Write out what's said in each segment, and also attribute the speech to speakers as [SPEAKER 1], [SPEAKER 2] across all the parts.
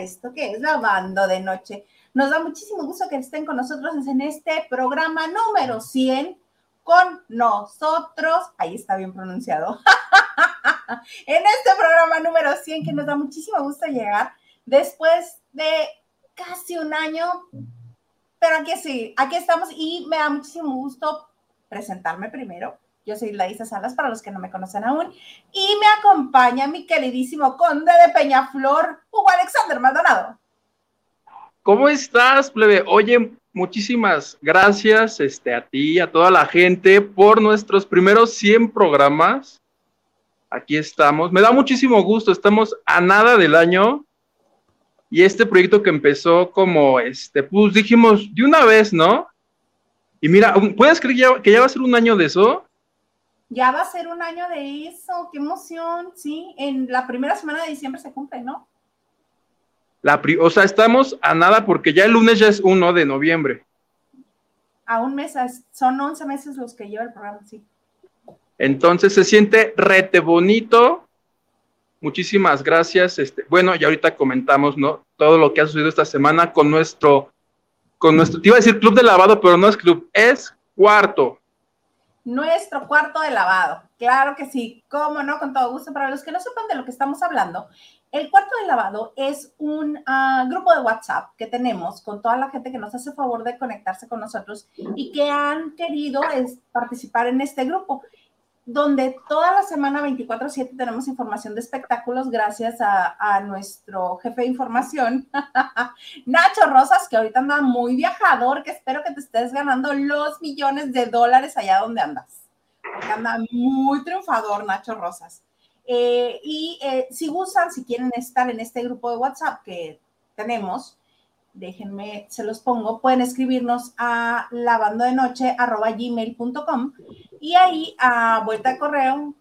[SPEAKER 1] esto que es Lavando de Noche. Nos da muchísimo gusto que estén con nosotros en este programa número 100 con nosotros. Ahí está bien pronunciado. en este programa número 100 que nos da muchísimo gusto llegar después de casi un año. Pero aquí sí, aquí estamos y me da muchísimo gusto presentarme primero yo soy Laisa Salas, para los que no me conocen aún, y me acompaña mi queridísimo conde de Peñaflor, Hugo Alexander Maldonado.
[SPEAKER 2] ¿Cómo estás, plebe? Oye, muchísimas gracias este, a ti, a toda la gente, por nuestros primeros 100 programas. Aquí estamos. Me da muchísimo gusto. Estamos a nada del año. Y este proyecto que empezó como, este, pues dijimos de una vez, ¿no? Y mira, ¿puedes creer que ya va a ser un año de eso?
[SPEAKER 1] Ya va a ser un año de eso, qué emoción, sí, en la primera semana de diciembre se cumple, ¿no?
[SPEAKER 2] La o sea, estamos a nada porque ya el lunes ya es 1 de noviembre.
[SPEAKER 1] A un mes, son 11 meses los que lleva el programa, sí.
[SPEAKER 2] Entonces se siente rete bonito. Muchísimas gracias. Este, bueno, y ahorita comentamos, ¿no? Todo lo que ha sucedido esta semana con nuestro, con nuestro, te iba a decir club de lavado, pero no es club, es cuarto
[SPEAKER 1] nuestro cuarto de lavado. Claro que sí, cómo no, con todo gusto. Para los que no sepan de lo que estamos hablando, el cuarto de lavado es un ah, grupo de WhatsApp que tenemos con toda la gente que nos hace favor de conectarse con nosotros y que han querido participar en este grupo donde toda la semana 24/7 tenemos información de espectáculos gracias a, nuestro jefe de información, Nacho Rosas, que ahorita anda muy viajador, que espero que te estés ganando los millones de dólares allá donde andas. Porque anda muy triunfador Nacho Rosas. Eh, y eh, si gustan, si quieren estar en este grupo de WhatsApp que tenemos, déjenme, se los pongo, pueden escribirnos a lavandodenoche.gmail.com y ahí a vuelta de correo,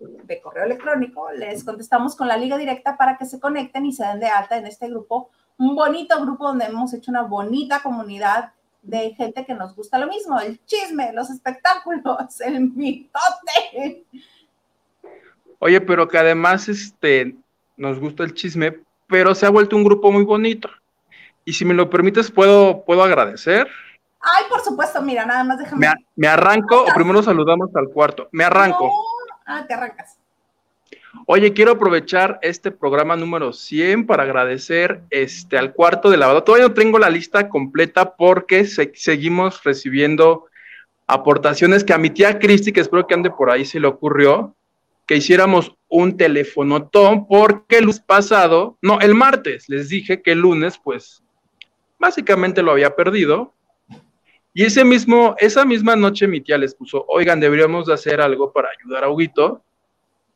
[SPEAKER 1] de correo electrónico, les contestamos con la liga directa para que se conecten y se den de alta en este grupo, un bonito grupo donde hemos hecho una bonita comunidad de gente que nos gusta lo mismo, el chisme, los espectáculos, el mitote.
[SPEAKER 2] Oye, pero que además este, nos gusta el chisme, pero se ha vuelto un grupo muy bonito. Y si me lo permites, ¿puedo, puedo agradecer?
[SPEAKER 1] Ay, por supuesto, mira, nada más déjame.
[SPEAKER 2] ¿Me, arranco o primero saludamos al cuarto? Me arranco.
[SPEAKER 1] Ah, te arrancas.
[SPEAKER 2] Oye, quiero aprovechar este programa número 100 para agradecer este, al cuarto de lavado. Todavía no tengo la lista completa porque seguimos recibiendo aportaciones que a mi tía Cristi, que espero que ande por ahí, se le ocurrió que hiciéramos un telefonotón porque el lunes pasado, no, el martes les dije que el lunes, pues básicamente lo había perdido. Y ese mismo, esa misma noche mi tía les puso, oigan, deberíamos de hacer algo para ayudar a Huguito.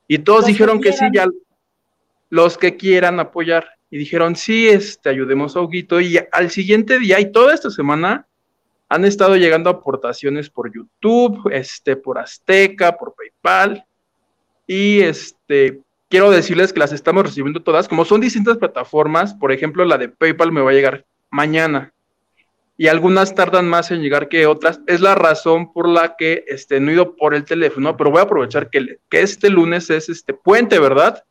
[SPEAKER 2] Y todos dijeron que, sí, ya los que quieran apoyar. Y dijeron, sí, este, ayudemos a Huguito. Y al siguiente día y toda esta semana han estado llegando aportaciones por YouTube, este, por Azteca, por PayPal. Y este, quiero decirles que las estamos recibiendo todas. Como son distintas plataformas, por ejemplo, la de PayPal me va a llegar mañana y algunas tardan más en llegar que otras. Es la razón por la que este, no he ido por el teléfono, pero voy a aprovechar que, que este lunes es este puente, ¿verdad?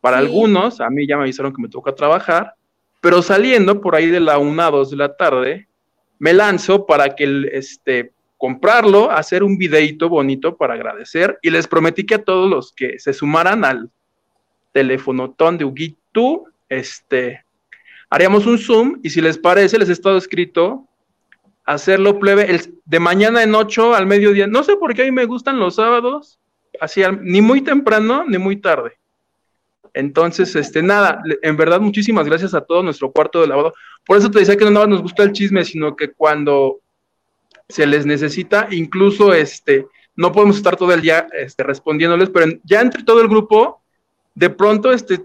[SPEAKER 2] Para algunos, a mí ya me avisaron que me toca trabajar, pero saliendo por ahí de la 1 a 2 de la tarde, me lanzo para que este, comprarlo, hacer un videito bonito para agradecer y les prometí que a todos los que se sumaran al telefonotón de Huguito, este, haríamos un Zoom y si les parece, les he estado escrito hacerlo plebe el, de mañana en 8 al mediodía. No sé por qué a mí me gustan los sábados, así ni muy temprano ni muy tarde. Entonces, este, nada, en verdad, muchísimas gracias a todo nuestro cuarto de lavado. Por eso te decía que no nos gusta el chisme, sino que cuando se les necesita, incluso este, no podemos estar todo el día este, respondiéndoles, pero ya entre todo el grupo, de pronto este,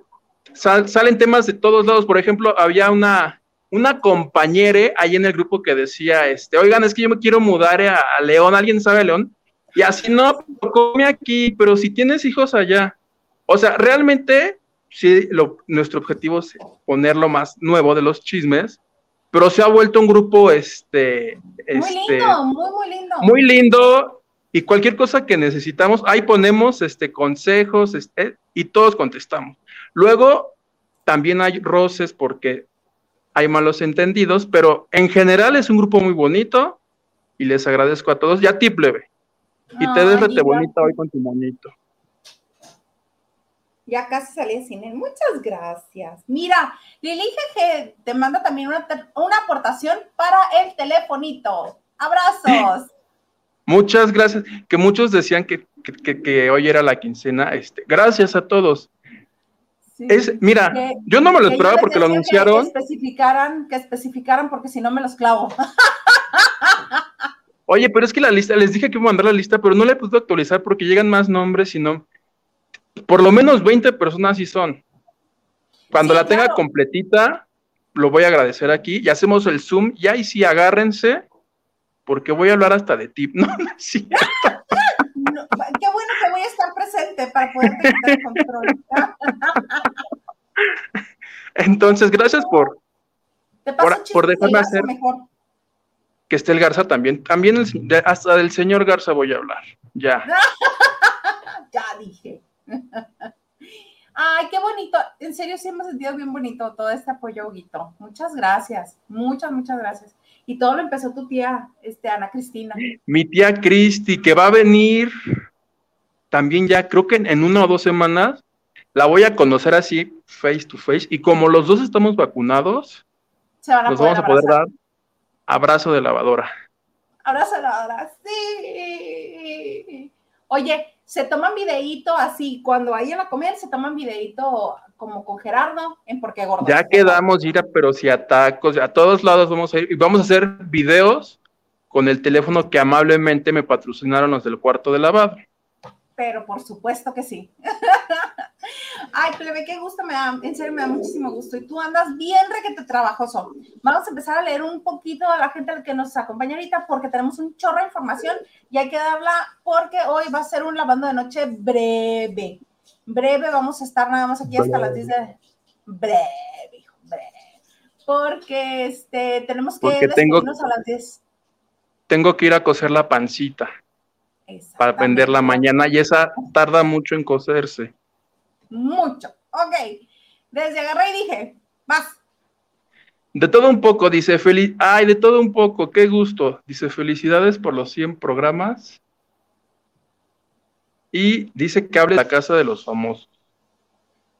[SPEAKER 2] salen temas de todos lados. Por ejemplo, había una, una compañera ahí en el grupo que decía, este, oigan, es que yo me quiero mudar a, León, ¿alguien sabe León? Y así no, come aquí, pero si tienes hijos allá. O sea, realmente, sí, lo, nuestro objetivo es poner lo más nuevo de los chismes, pero se ha vuelto un grupo, este...
[SPEAKER 1] Muy
[SPEAKER 2] este,
[SPEAKER 1] lindo, muy, muy lindo.
[SPEAKER 2] Muy lindo, y cualquier cosa que necesitamos, ahí ponemos este, consejos este, y todos contestamos. Luego, también hay roces porque hay malos entendidos, pero en general es un grupo muy bonito y les agradezco a todos. Ya ti, plebe. Y te des bonita hoy con tu monito.
[SPEAKER 1] Ya casi salí sin él. Muchas gracias. Mira, Lili que te manda también una, una aportación para el telefonito. Abrazos.
[SPEAKER 2] Muchas gracias. Que muchos decían que, que, hoy era la quincena. Este, gracias a todos. Es, mira, yo no me lo esperaba porque lo anunciaron.
[SPEAKER 1] Que especificaran, que especificaran porque si no me los clavo.
[SPEAKER 2] Oye, pero es que la lista, les dije que iba a mandar la lista, pero no la he podido actualizar porque llegan más nombres y no. Por lo menos 20 personas sí son. Cuando la tenga completita, lo voy a agradecer aquí y hacemos el Zoom y ahí sí agárrense porque voy a hablar hasta de tip. No, no es cierto.
[SPEAKER 1] qué bueno que voy a estar presente para poder tener control.
[SPEAKER 2] Entonces, gracias por, por, dejarme hacer que esté el Garza también. También hasta del señor Garza voy a hablar. Ya.
[SPEAKER 1] ya dije. Ay, qué bonito. En serio, sí hemos sentido bien bonito todo este apoyo, Huguito. Muchas gracias. Muchas, muchas gracias. Y todo lo empezó tu tía, este, Ana Cristina.
[SPEAKER 2] Mi tía Cristi, que va a venir también ya, creo que en, una o dos semanas, la voy a conocer así, face to face. Y como los dos estamos vacunados, nos vamos a poder dar abrazo de lavadora.
[SPEAKER 1] Abrazo de lavadora, sí. Oye, se toman videíto así, cuando vayan a comer, se toman videíto como con Gerardo en Porque Gordo.
[SPEAKER 2] Ya quedamos, Ira, pero si a tacos, a todos lados vamos a ir y vamos a hacer videos con el teléfono que amablemente me patrocinaron los del cuarto de lavado.
[SPEAKER 1] Pero por supuesto que sí. Ay, plebe, qué gusto me da, en serio me da muchísimo gusto. Y tú andas bien requete trabajoso. Vamos a empezar a leer un poquito a la gente que nos acompaña ahorita porque tenemos un chorro de información y hay que darla porque hoy va a ser un lavando de noche breve breve, vamos a estar nada más aquí hasta las 10 de... Breve, hijo, breve. Porque este, tenemos que
[SPEAKER 2] Porque tengo, a las 10. Tengo que ir a coser la pancita para venderla mañana y esa tarda mucho en coserse.
[SPEAKER 1] Mucho. Ok. Desde agarré y dije, vas.
[SPEAKER 2] De todo un poco, dice Feliz. Ay, de todo un poco, qué gusto. Dice felicidades por los 100 programas y dice que hable de la casa de los famosos.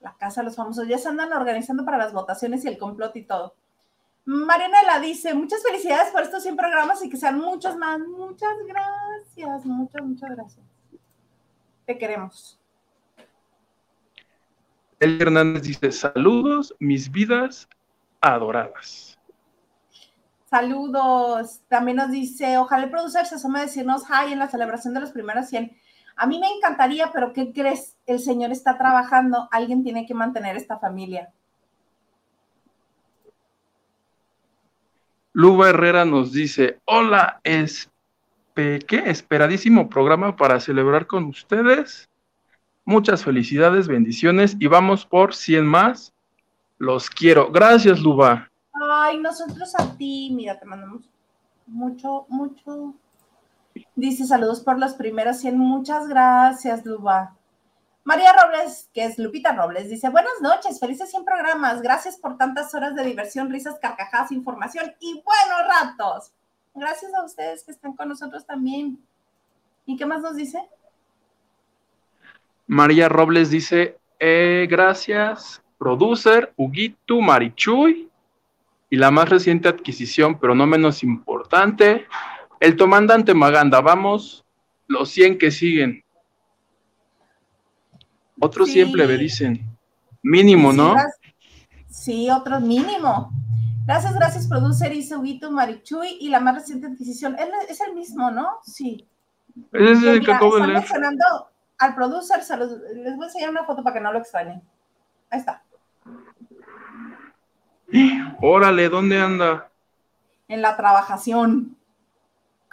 [SPEAKER 1] La casa de los famosos, ya se andan organizando para las votaciones y el complot y todo. Marianela dice, muchas felicidades por estos 100 programas y que sean muchos más. Muchas gracias, muchas, muchas gracias. Te queremos.
[SPEAKER 2] El Hernández dice, saludos, mis vidas adoradas.
[SPEAKER 1] Saludos. También nos dice, ojalá el productor se asome a decirnos hi en la celebración de los primeros 100. A mí me encantaría, pero ¿qué crees? El Señor está trabajando, alguien tiene que mantener esta familia.
[SPEAKER 2] Luba Herrera nos dice, hola, es ¿qué? Esperadísimo programa para celebrar con ustedes. Muchas felicidades, bendiciones y vamos por 100 más. Los quiero. Gracias, Luba.
[SPEAKER 1] Ay, nosotros a ti, mira, te mandamos mucho, mucho, Dice saludos por los primeros 100. Muchas gracias, Luba. María Robles, que es Lupita Robles, dice buenas noches, felices 100 programas. Gracias por tantas horas de diversión, risas, carcajadas, información y buenos ratos. Gracias a ustedes que están con nosotros también. ¿Y qué más nos dice?
[SPEAKER 2] María Robles dice, eh, gracias, producer, Huguito, Marichuy, y la más reciente adquisición, pero no menos importante, el comandante Maganda, vamos, los 100 que siguen. Otros siempre me dicen, mínimo, ¿no?
[SPEAKER 1] Sí, otros mínimo. Gracias, gracias, producer Isuguito Marichuy y la más reciente adquisición. es el mismo, ¿no? Sí.
[SPEAKER 2] Es el que acabo
[SPEAKER 1] de mencionando al producer, les voy a enseñar una foto para que no lo extrañen. Ahí está.
[SPEAKER 2] Órale, ¿dónde anda?
[SPEAKER 1] En la trabajación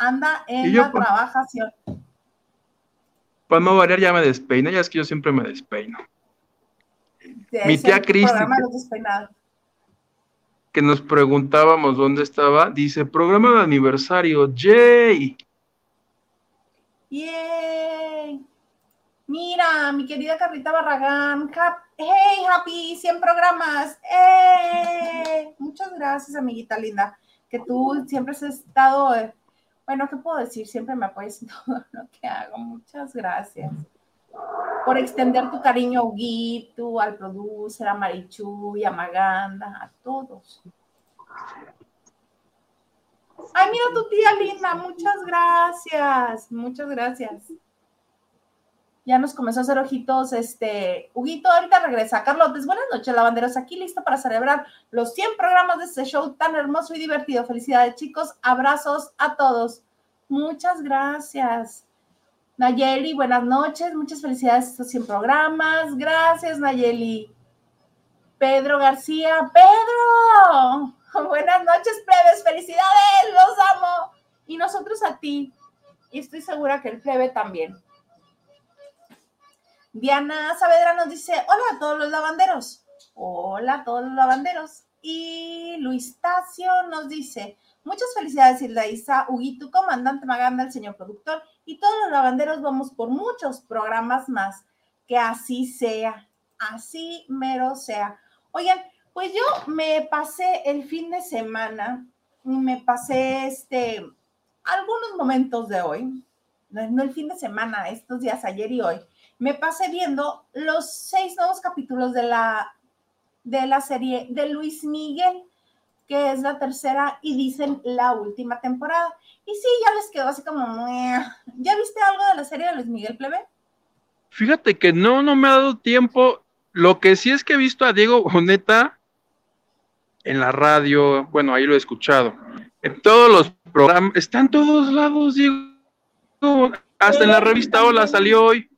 [SPEAKER 1] anda en la trabajación.
[SPEAKER 2] Para no variar, ya me despeino, ya es que yo siempre me despeino. Mi tía Cristi, que nos preguntábamos dónde estaba, dice, programa de aniversario, ¡yay!
[SPEAKER 1] ¡Yay! Mira, mi querida Carlita Barragán. hey, happy, 100 programas. ¡Eh! Muchas gracias, amiguita linda. Que tú siempre has estado, eh, bueno, ¿qué puedo decir? Siempre me apoyas en todo lo que hago. Muchas gracias. Por extender tu cariño a al producer, a Marichu y a Maganda, a todos. Ay, mira tu tía linda, muchas gracias, muchas gracias. Ya nos comenzó a hacer ojitos, este, Huguito, ahorita regresa. Carlos, buenas noches, lavanderos, aquí listo para celebrar los 100 programas de este show tan hermoso y divertido. Felicidades, chicos, abrazos a todos. Muchas gracias. Nayeli, buenas noches, muchas felicidades a estos 100 programas. Gracias, Nayeli. Pedro García, Pedro, Buenas noches, plebes. Felicidades, los amo. Y nosotros a ti. Y estoy segura que el plebe también. Diana Saavedra nos dice, hola a todos los lavanderos. Hola a todos los lavanderos. Y Luis Tacio nos dice, muchas felicidades Hilda Isa, Huguito, comandante Maganda, el señor productor, y todos los lavanderos vamos por muchos programas más. Que así sea, así mero sea. Oigan, pues yo me pasé el fin de semana, me pasé este, algunos momentos de hoy, no el fin de semana, estos días, ayer y hoy, me pasé viendo los seis nuevos capítulos de la, de la serie de Luis Miguel, que es la tercera y dicen la última temporada. Y sí, ya les quedó así como, ¿ya viste algo de la serie de Luis Miguel Plebe?
[SPEAKER 2] Fíjate que no, no me ha dado tiempo. Lo que sí es que he visto a Diego Boneta en la radio, bueno, ahí lo he escuchado. En todos los programas, está en todos lados, Diego. Hasta en la revista Hola salió hoy.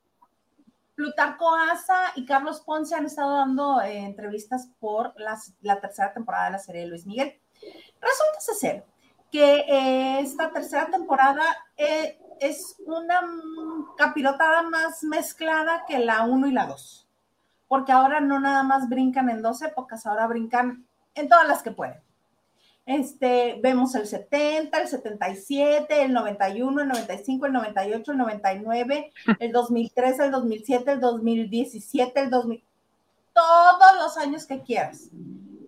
[SPEAKER 1] Plutarco Asa y Carlos Ponce han estado dando eh, entrevistas por la tercera temporada de la serie de Luis Miguel. Resulta ser que eh, esta tercera temporada eh, es una capirotada más mezclada que la 1 y la 2, porque ahora no nada más brincan en dos épocas, ahora brincan en todas las que pueden. Este, vemos el 70, el 77, el 91, el 95, el 98, el 99, el 2003, el 2007, el 2017, el 2000, todos los años que quieras.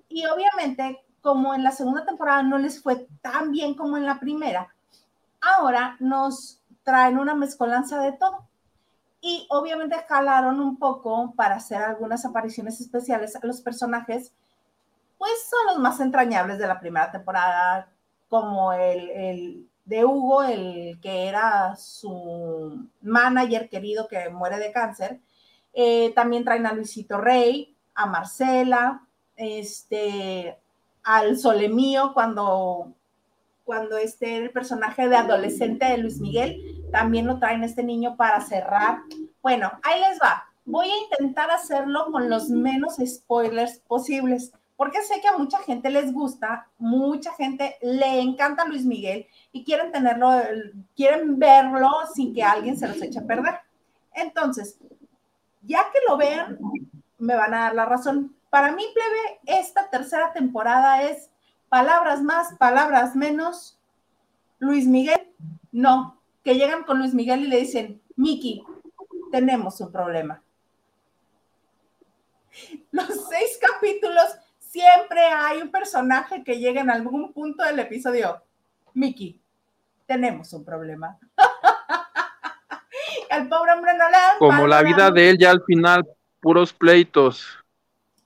[SPEAKER 1] Y obviamente, como en la segunda temporada no les fue tan bien como en la primera, ahora nos traen una mezcolanza de todo. Y obviamente jalaron un poco para hacer algunas apariciones especiales a los personajes pues son los más entrañables de la primera temporada, como el, de Hugo, el que era su manager querido que muere de cáncer. Eh, también traen a Luisito Rey, a Marcela, este, al Solemío cuando, cuando este el personaje de adolescente de Luis Miguel, también lo traen este niño para cerrar. Bueno, ahí les va. Voy a intentar hacerlo con los menos spoilers posibles porque sé que a mucha gente les gusta, mucha gente le encanta Luis Miguel y quieren tenerlo, quieren verlo sin que alguien se los eche a perder. Entonces, ya que lo vean, me van a dar la razón. Para mí, plebe, esta tercera temporada es palabras más, palabras menos. Luis Miguel, no, que llegan con Luis Miguel y le dicen, Miki, tenemos un problema. Los seis capítulos siempre hay un personaje que llega en algún punto del episodio. Mickey, tenemos un problema. El pobre hombre no le
[SPEAKER 2] Como la vida de él ya al final, puros pleitos.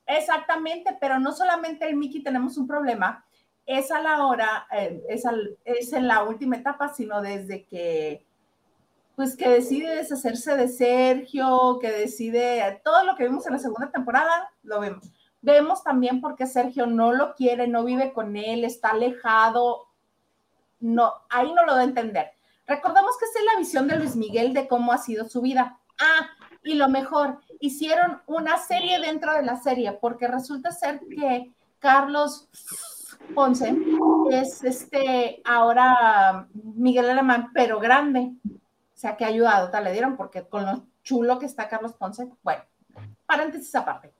[SPEAKER 1] Exactamente, pero no solamente el Mickey tenemos un problema, es a la hora, eh, es, es en la última etapa, sino desde que pues que decide deshacerse de Sergio, que decide todo lo que vimos en la segunda temporada, lo vemos. Vemos también por qué Sergio no lo quiere, no vive con él, está alejado. No, ahí no lo da a entender. Recordemos que esa es la visión de Luis Miguel de cómo ha sido su vida. Ah, y lo mejor, hicieron una serie dentro de la serie, porque resulta ser que Carlos Ponce es este ahora Miguel Alemán, pero grande. O sea, que ayudado, tal le dieron, porque con lo chulo que está Carlos Ponce, bueno, paréntesis aparte.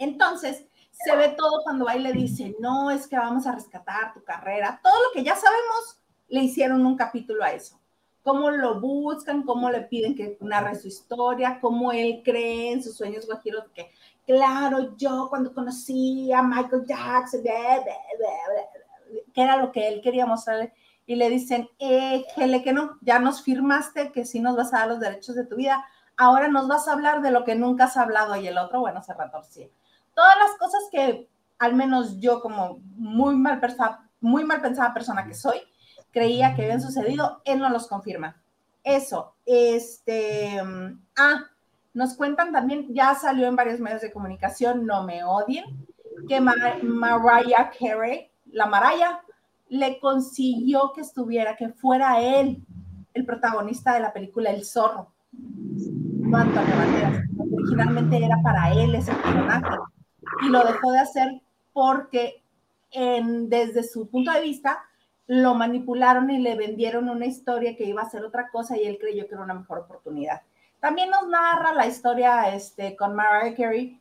[SPEAKER 1] Entonces, se ve todo cuando y le dice, no, es que vamos a rescatar tu carrera. Todo lo que ya sabemos, le hicieron un capítulo a eso. cómo lo buscan, cómo le piden que narre su historia, cómo él cree en sus sueños guajiros, que claro, yo cuando conocí a Michael Jackson, que era lo que él quería mostrarle, y le dicen, eh, que no, ya nos firmaste que sí nos vas a dar los derechos de tu vida, ahora nos vas a hablar de lo que nunca has hablado, y el otro, bueno, se retorcía. Todas las cosas que al menos yo como muy mal, muy mal pensada persona que soy, creía que habían sucedido, él no los confirma. Eso, este, ah, nos cuentan también, ya salió en varios medios de comunicación, no me odien, que Mariah Carey, la Mariah, le consiguió que estuviera, que fuera él el protagonista de la película El Zorro. No Antonio Banderas. Originalmente era para él ese personaje. Y lo dejó de hacer porque desde su punto de vista lo manipularon y le vendieron una historia que iba a ser otra cosa y él creyó que era una mejor oportunidad. También nos narra la historia este, con Mariah Carey,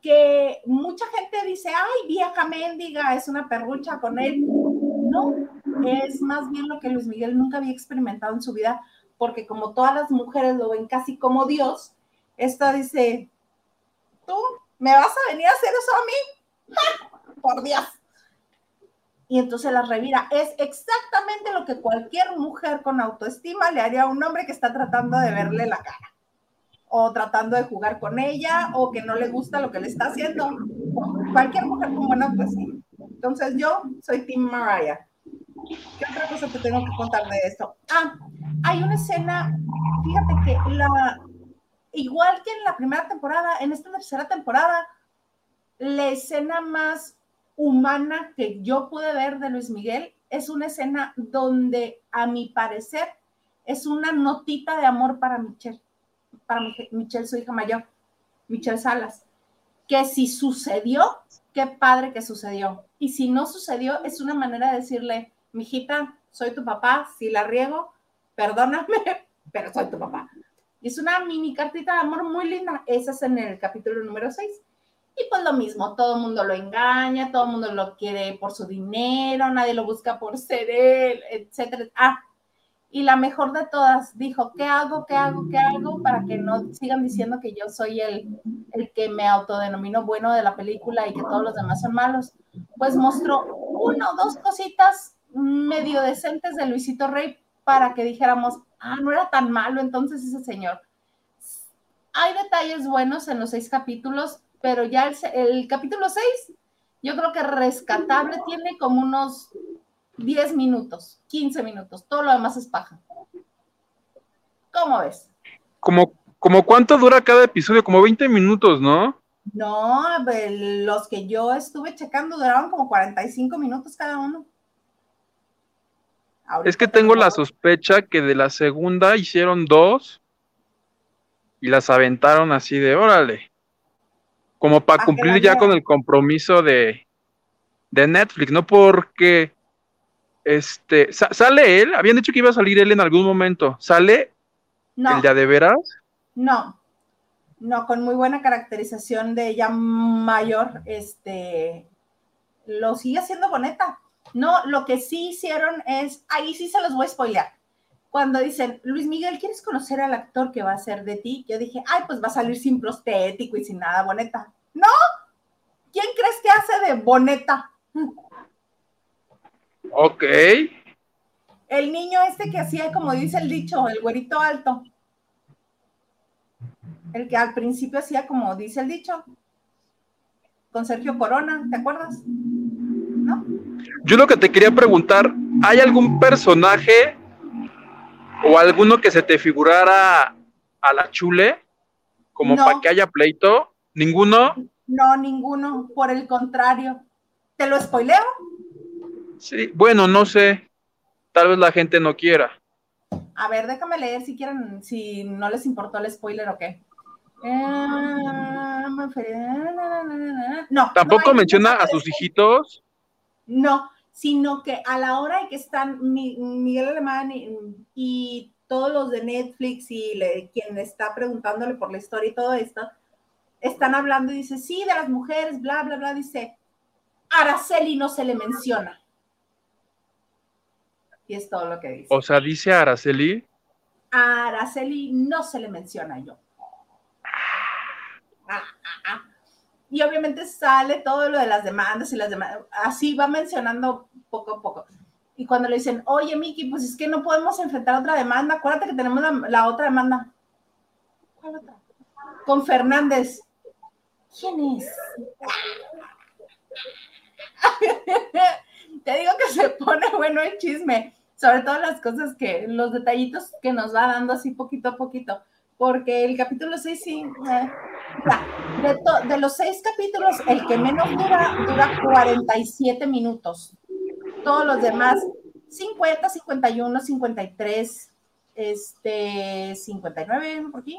[SPEAKER 1] que mucha gente dice, ay, vieja mendiga, es una perrucha con él. No, es más bien lo que Luis Miguel nunca había experimentado en su vida, porque como todas las mujeres lo ven casi como Dios, esta dice, tú me vas a venir a hacer eso a mí, por Dios. Y entonces la revira. Es exactamente lo que cualquier mujer con autoestima le haría a un hombre que está tratando de verle la cara. O tratando de jugar con ella, o que no le gusta lo que le está haciendo. Cualquier mujer con buena autoestima. Entonces yo soy Tim Mariah. ¿Qué otra cosa te tengo que contar de esto? Ah, hay una escena, fíjate que la, igual que en la primera temporada, en esta tercera temporada, la escena más humana que yo pude ver de Luis Miguel es una escena donde, a mi parecer, es una notita de amor para Michelle, para Michelle, su hija mayor, Michelle Salas, que si sucedió, qué padre que sucedió. Y si no sucedió, es una manera de decirle, mijita, soy tu papá, si la riego, perdóname, pero soy tu papá. Y es una mini cartita de amor muy linda. Esa es en el capítulo número 6. Y pues lo mismo, todo el mundo lo engaña, todo el mundo lo quiere por su dinero, nadie lo busca por ser él, etcétera. Ah, y la mejor de todas dijo, ¿qué hago, qué hago, qué hago para que no sigan diciendo que yo soy el, el que me autodenomino bueno de la película y que todos los demás son malos? Pues mostró uno o dos cositas medio decentes de Luisito Rey para que dijéramos, ah, no era tan malo entonces ese señor. Hay detalles buenos en los seis capítulos, pero ya el, capítulo 6, yo creo que rescatable tiene como unos 10 minutos, 15 minutos, todo lo demás es paja. ¿Cómo ves?
[SPEAKER 2] Como, como cuánto dura cada episodio, como 20 minutos, ¿no?
[SPEAKER 1] No, los que yo estuve checando duraban como 45 minutos cada uno.
[SPEAKER 2] Es que tengo la sospecha que de la segunda hicieron dos y las aventaron así de órale como para ah, cumplir ya con el compromiso de, Netflix, ¿no? Porque este sale él, habían dicho que iba a salir él en algún momento. ¿Sale el de de veras?
[SPEAKER 1] No, no, con muy buena caracterización de ya mayor, este lo sigue haciendo boneta. No, lo que sí hicieron es, ahí sí se los voy a spoilear. Cuando dicen, Luis Miguel, ¿quieres conocer al actor que va a ser de ti? Yo dije, ay, pues va a salir sin prostético y sin nada boneta. No, ¿quién crees que hace de boneta?
[SPEAKER 2] Ok.
[SPEAKER 1] El niño este que hacía, como dice el dicho, el güerito alto. El que al principio hacía, como dice el dicho, con Sergio Corona, ¿te acuerdas?
[SPEAKER 2] Yo lo que te quería preguntar, ¿hay algún personaje o alguno que se te figurara a la chule como para que haya pleito? ¿Ninguno?
[SPEAKER 1] No, ninguno, por el contrario. ¿Te lo spoileo?
[SPEAKER 2] Sí, bueno, no sé. Tal vez la gente no quiera.
[SPEAKER 1] A ver, déjame leer si quieren, si no les importó el spoiler o qué. Eh,
[SPEAKER 2] no. ¿Tampoco menciona a sus hijitos?
[SPEAKER 1] No, sino que a la hora de que están Miguel Alemán y, todos los de Netflix y quien está preguntándole por la historia y todo esto, están hablando y dice, sí, de las mujeres, bla, bla, bla, dice, Araceli no se le menciona. Y es todo lo que dice.
[SPEAKER 2] O sea, dice Araceli.
[SPEAKER 1] A Araceli no se le menciona yo. Ah. Y obviamente sale todo lo de las demandas y las demandas. Así va mencionando poco a poco. Y cuando le dicen, oye, Miki, pues es que no podemos enfrentar otra demanda, acuérdate que tenemos la, otra demanda. ¿Cuál otra? Con Fernández. ¿Quién es? Te digo que se pone bueno el chisme, sobre todo las cosas que, los detallitos que nos va dando así poquito a poquito, porque el capítulo 6, sí, eh, de, los seis capítulos, el que menos dura, dura 47 minutos. Todos los demás, 50, 51, 53, este, 59 por aquí.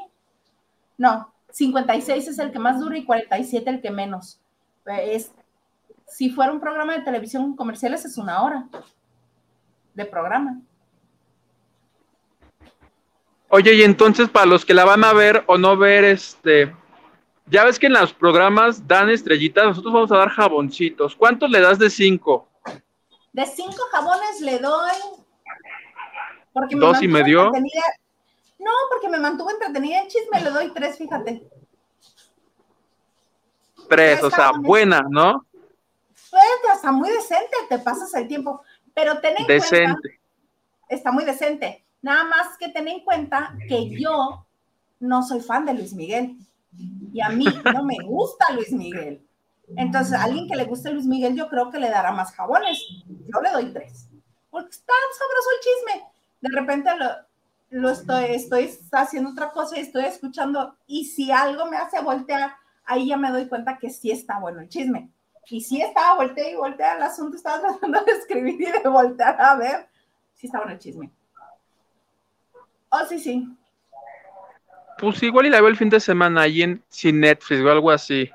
[SPEAKER 1] No, 56 es el que más dura y 47 el que menos. Es si fuera un programa de televisión comerciales es una hora de programa.
[SPEAKER 2] Oye, y entonces para los que la van a ver o no ver, este, ya ves que en los programas dan estrellitas, nosotros vamos a dar jaboncitos. ¿Cuántos le das de cinco?
[SPEAKER 1] De cinco jabones le doy.
[SPEAKER 2] Porque ¿Dos y medio?
[SPEAKER 1] No, porque me mantuvo entretenida en chisme, le doy tres, fíjate.
[SPEAKER 2] Tres, o sea, buena, ¿no?
[SPEAKER 1] está muy decente, te pasas el tiempo, pero ten en
[SPEAKER 2] decente. cuenta,
[SPEAKER 1] está muy decente, nada más que ten en cuenta que yo no soy fan de Luis Miguel y a mí no me gusta Luis Miguel. Entonces, a alguien que le guste Luis Miguel, yo creo que le dará más jabones. Yo le doy tres, porque está sabroso el chisme. De repente lo, lo estoy, estoy haciendo otra cosa y estoy escuchando, y si algo me hace voltear, ahí ya me doy cuenta que sí está bueno el chisme. Y sí estaba volteé y voltea el asunto, estaba tratando de escribir y de voltear a ver. Sí estaba en el chisme. Oh, sí, sí.
[SPEAKER 2] Pues igual y la veo el fin de semana ahí en sin Netflix o algo así.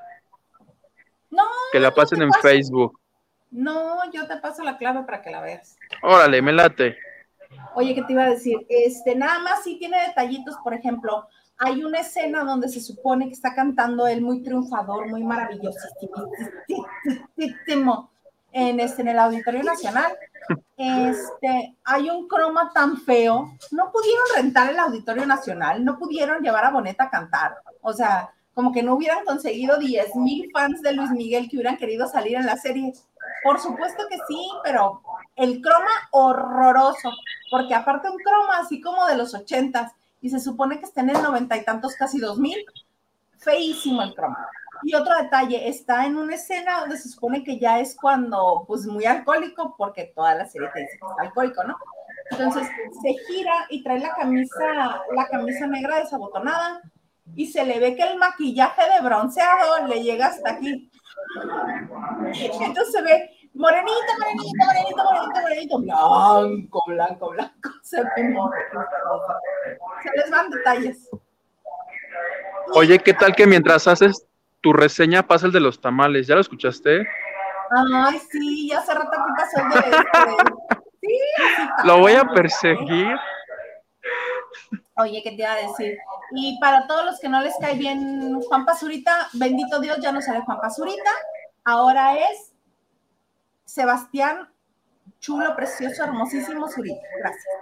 [SPEAKER 1] No.
[SPEAKER 2] Que la pasen en Facebook.
[SPEAKER 1] No, yo te paso la clave para que la veas.
[SPEAKER 2] Órale, me late.
[SPEAKER 1] Oye, ¿qué te iba a decir? Este, nada más sí tiene detallitos, por ejemplo, hay una escena donde se supone que está cantando él muy triunfador, muy maravillosísimo en, este, en el Auditorio Nacional. Este, hay un croma tan feo, no pudieron rentar el Auditorio Nacional, no pudieron llevar a Boneta a cantar, o sea, como que no hubieran conseguido 10 mil fans de Luis Miguel que hubieran querido salir en la serie. Por supuesto que sí, pero el croma horroroso, porque aparte un croma así como de los ochentas, y se supone que está en el noventa y tantos, casi dos mil. Feísimo el croma. Y otro detalle, está en una escena donde se supone que ya es cuando, pues muy alcohólico, porque toda la serie te dice que está alcohólico, ¿no? Entonces se gira y trae la camisa, la camisa negra desabotonada y se le ve que el maquillaje de bronceado le llega hasta aquí. Entonces se ve morenito, morenito, morenito, morenito, morenito, blanco, blanco, blanco. Se, les van detalles.
[SPEAKER 2] Oye, ¿qué tal que mientras haces tu reseña pasa el de los tamales? ¿Ya lo escuchaste?
[SPEAKER 1] Ay, sí, ya hace rato que pasó el de este. Sí,
[SPEAKER 2] Lo voy a perseguir.
[SPEAKER 1] Oye, ¿qué te iba a decir? Y para todos los que no les cae bien Juan Pazurita, bendito Dios, ya no sale Juan Pazurita. Ahora es Sebastián, chulo, precioso, hermosísimo, Zurita. Gracias.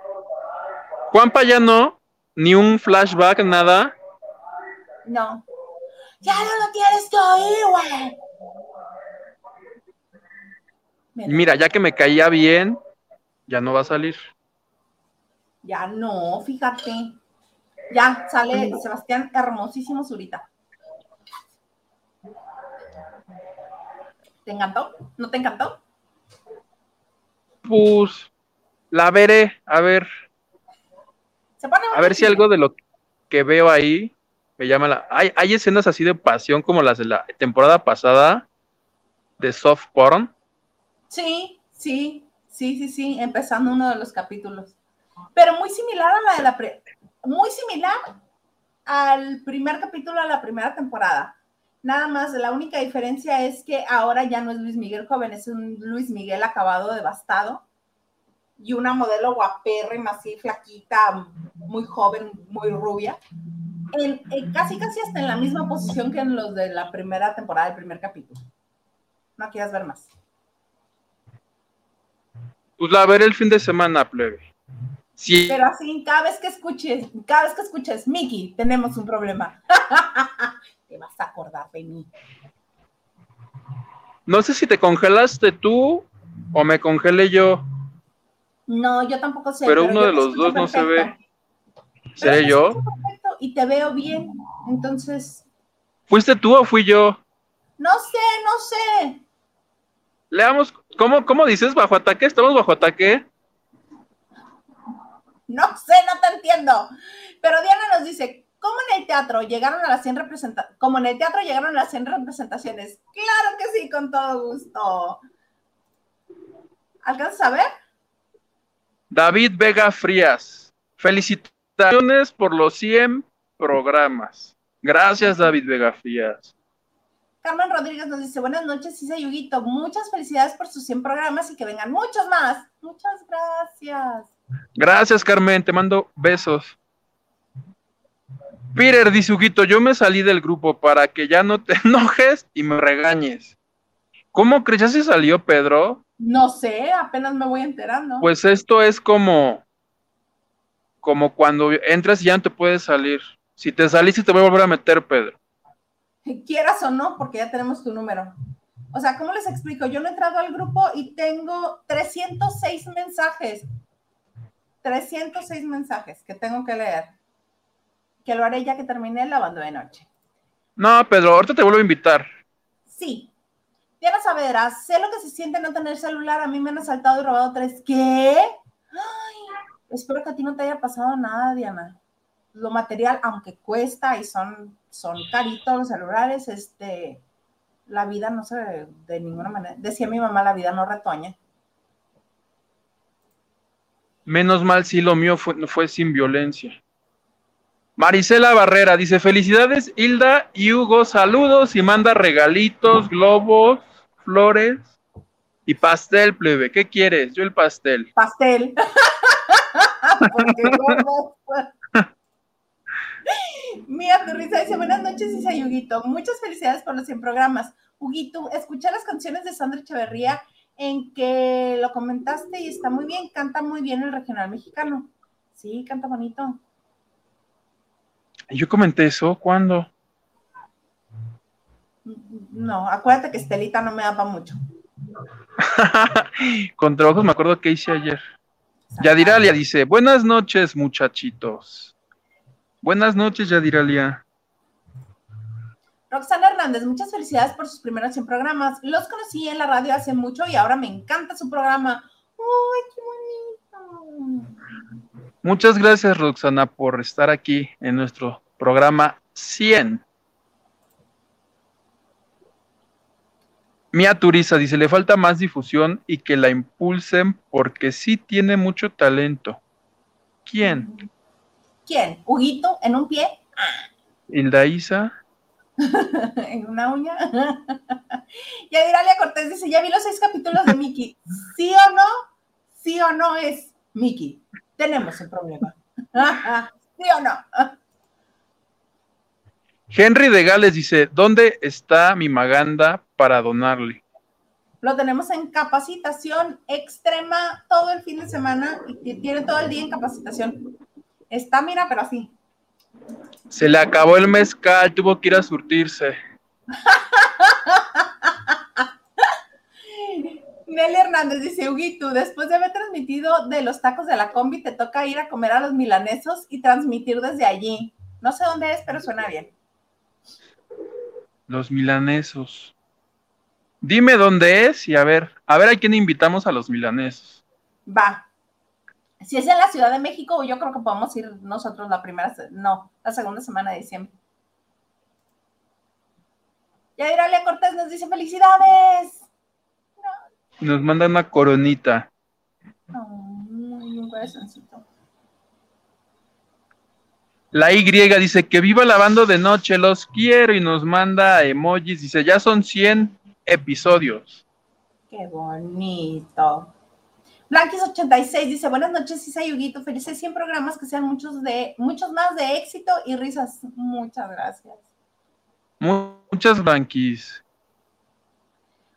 [SPEAKER 2] Juanpa ya no, ni un flashback, nada.
[SPEAKER 1] No. Ya no lo tienes que oír,
[SPEAKER 2] güey. Mira, ya que me caía bien, ya no va a salir.
[SPEAKER 1] Ya no, fíjate. Ya sale Sebastián hermosísimo Zurita. ¿Te encantó? ¿No te encantó?
[SPEAKER 2] pues la veré, a ver. a ver si algo de lo que veo ahí me llama la. Hay, hay escenas así de pasión como las de la temporada pasada de soft porn.
[SPEAKER 1] Sí, sí, sí, sí, sí, empezando uno de los capítulos. Pero muy similar a la de la pre muy similar al primer capítulo de la primera temporada. Nada más, la única diferencia es que ahora ya no es Luis Miguel joven, es un Luis Miguel acabado, devastado, y una modelo guapérrima, así flaquita, muy joven, muy rubia, en, casi casi hasta en la misma posición que en los de la primera temporada, del primer capítulo. No quieras ver más.
[SPEAKER 2] Pues la veré el fin de semana, plebe.
[SPEAKER 1] Sí. Pero así, cada vez que escuches, cada vez que escuches, Mickey, tenemos un problema. te vas a acordar de mí.
[SPEAKER 2] No sé si te congelaste tú o me congelé yo.
[SPEAKER 1] No, yo tampoco sé.
[SPEAKER 2] Pero, uno de los dos no se ve. ¿Seré yo?
[SPEAKER 1] Y te veo bien, entonces.
[SPEAKER 2] ¿Fuiste tú o fui yo?
[SPEAKER 1] No sé, no sé.
[SPEAKER 2] Leamos, ¿cómo, cómo dices bajo ataque? ¿Estamos bajo ataque?
[SPEAKER 1] No sé, no te entiendo. Pero Diana nos dice, ¿cómo en el teatro llegaron a las 100 representaciones? Como en el teatro llegaron a las 100 representaciones. Claro que sí, con todo gusto. ¿Alcanzas a ver?
[SPEAKER 2] David Vega Frías. Felicitaciones por los 100 programas. Gracias, David Vega Frías.
[SPEAKER 1] Carmen Rodríguez nos dice, buenas noches, Isa Yuguito. Muchas felicidades por sus 100 programas y que vengan muchos más. Muchas gracias.
[SPEAKER 2] Gracias, Carmen. Te mando besos. Peter dice, Huguito, yo me salí del grupo para que ya no te enojes y me regañes. ¿Cómo crees? ¿Ya se salió, Pedro?
[SPEAKER 1] No sé, apenas me voy enterando.
[SPEAKER 2] Pues esto es como, como cuando entras y ya no te puedes salir. Si te saliste, te voy a volver a meter, Pedro.
[SPEAKER 1] Quieras o no, porque ya tenemos tu número. O sea, ¿cómo les explico? Yo no he entrado al grupo y tengo 306 mensajes. 306 mensajes que tengo que leer. Que lo haré ya que termine el lavando de noche.
[SPEAKER 2] No, Pedro, ahorita te vuelvo a invitar.
[SPEAKER 1] Sí, Diana Saavedra, sé lo que se siente no tener celular. A mí me han asaltado y robado tres. ¿Qué? Ay, espero que a ti no te haya pasado nada, Diana. Lo material, aunque cuesta y son, son caritos los celulares, este, la vida no se de ninguna manera. Decía mi mamá, la vida no retoña.
[SPEAKER 2] Menos mal si lo mío fue, fue sin violencia. Marisela Barrera dice: Felicidades, Hilda y Hugo, saludos y manda regalitos, globos, flores y pastel, plebe. ¿Qué quieres? Yo el pastel.
[SPEAKER 1] Pastel. Mía, tu risa dice, buenas noches, Isa Huguito. Muchas felicidades por los 100 programas. Huguito, escuché las canciones de Sandra Echeverría en que lo comentaste y está muy bien, canta muy bien el regional mexicano. Sí, canta bonito.
[SPEAKER 2] Yo comenté eso, ¿cuándo?
[SPEAKER 1] No, acuérdate que Estelita no me da para mucho.
[SPEAKER 2] Con trabajos me acuerdo que hice ayer. Yadiralia dice, buenas noches muchachitos. Buenas noches, Yadiralia.
[SPEAKER 1] Roxana Hernández, muchas felicidades por sus primeros 100 programas. Los conocí en la radio hace mucho y ahora me encanta su programa. ¡Ay, qué bonito!
[SPEAKER 2] Muchas gracias, Roxana, por estar aquí en nuestro programa 100. Mía Turiza dice, le falta más difusión y que la impulsen porque sí tiene mucho talento. ¿Quién?
[SPEAKER 1] ¿Quién? ¿Huguito en un pie?
[SPEAKER 2] Hilda Isa.
[SPEAKER 1] en una uña. y Adiralia Cortés dice, ya vi los seis capítulos de Mickey. ¿Sí o no? ¿Sí o no es Mickey? Tenemos el problema. ¿Sí o no?
[SPEAKER 2] Henry de Gales dice, ¿dónde está mi Maganda para donarle?
[SPEAKER 1] Lo tenemos en capacitación extrema todo el fin de semana y tiene todo el día en capacitación. Está, mira, pero así.
[SPEAKER 2] Se le acabó el mezcal, tuvo que ir a surtirse.
[SPEAKER 1] Nelly Hernández dice, Huguito, después de haber transmitido de los tacos de la combi, te toca ir a comer a los milanesos y transmitir desde allí. No sé dónde es, pero suena bien.
[SPEAKER 2] Los milanesos. Dime dónde es y a ver, a ver a quién invitamos a los milanesos.
[SPEAKER 1] Va. Si es en la Ciudad de México, yo creo que podemos ir nosotros la primera, no, la segunda semana de diciembre. Ya Iralia Cortés nos dice felicidades.
[SPEAKER 2] Nos manda una coronita.
[SPEAKER 1] un corazoncito.
[SPEAKER 2] La Y dice que viva lavando de noche, los quiero y nos manda emojis. Dice, ya son 100 episodios.
[SPEAKER 1] Qué bonito. Blanquis86 dice, buenas noches, Isa Yuguito, felices 100 programas, que sean muchos, de, muchos más de éxito y risas. Muchas gracias.
[SPEAKER 2] Muchas Blanquis.